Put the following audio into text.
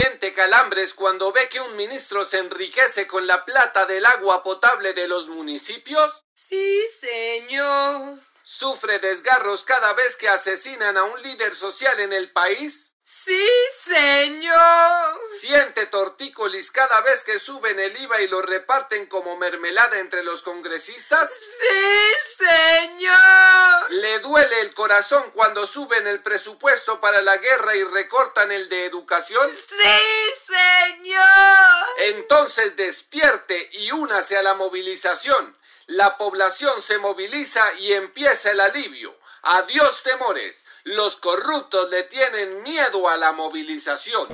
siente calambres cuando ve que un ministro se enriquece con la plata del agua potable de los municipios? Sí, señor. ¿Sufre desgarros cada vez que asesinan a un líder social en el país? Sí, señor. ¿Siente tortícolis cada vez que suben el IVA y lo reparten como mermelada entre los congresistas? Sí, señor. ¿Le duele el corazón cuando suben el presupuesto para la guerra y recortan el de educación? Sí, señor. Entonces despierte y únase a la movilización. La población se moviliza y empieza el alivio. Adiós temores. Los corruptos le tienen miedo a la movilización.